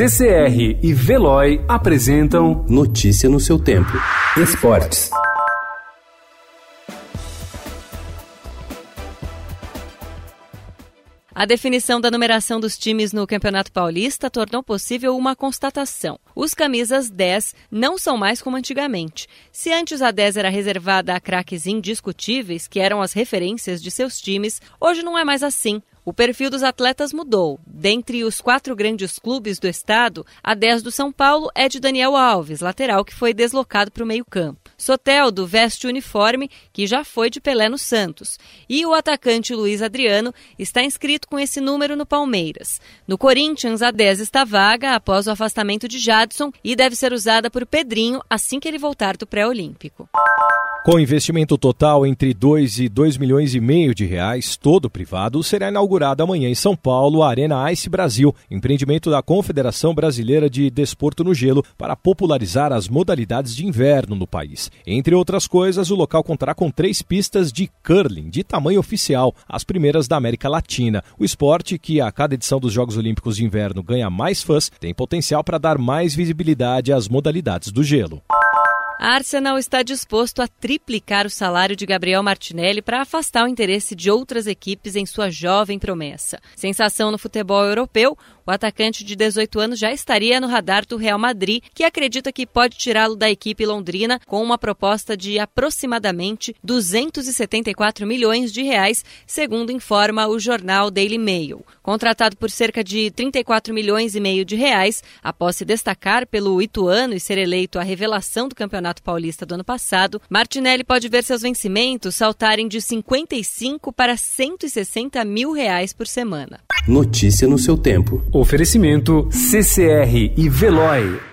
CCR e Veloy apresentam Notícia no seu tempo. Esportes. A definição da numeração dos times no Campeonato Paulista tornou possível uma constatação. Os camisas 10 não são mais como antigamente. Se antes a 10 era reservada a craques indiscutíveis, que eram as referências de seus times, hoje não é mais assim. O perfil dos atletas mudou. Dentre os quatro grandes clubes do estado, a 10 do São Paulo é de Daniel Alves, lateral que foi deslocado para o meio-campo. Soteldo veste o uniforme que já foi de Pelé no Santos. E o atacante Luiz Adriano está inscrito com esse número no Palmeiras. No Corinthians, a 10 está vaga após o afastamento de Jadson e deve ser usada por Pedrinho assim que ele voltar do pré-olímpico. Com investimento total entre 2 e 2 milhões e meio de reais, todo privado, será inaugurada amanhã em São Paulo a Arena Ice Brasil, empreendimento da Confederação Brasileira de Desporto no Gelo, para popularizar as modalidades de inverno no país. Entre outras coisas, o local contará com três pistas de curling de tamanho oficial, as primeiras da América Latina. O esporte, que a cada edição dos Jogos Olímpicos de Inverno ganha mais fãs, tem potencial para dar mais visibilidade às modalidades do gelo. Arsenal está disposto a triplicar o salário de Gabriel Martinelli para afastar o interesse de outras equipes em sua jovem promessa. Sensação no futebol europeu, o atacante de 18 anos já estaria no radar do Real Madrid, que acredita que pode tirá-lo da equipe londrina com uma proposta de aproximadamente 274 milhões de reais, segundo informa o jornal Daily Mail. Contratado por cerca de 34 milhões e meio de reais, após se destacar pelo Ituano e ser eleito a revelação do Campeonato Paulista do ano passado, Martinelli pode ver seus vencimentos saltarem de 55 para 160 mil reais por semana. Notícia no seu tempo. Oferecimento CCR e Veloy.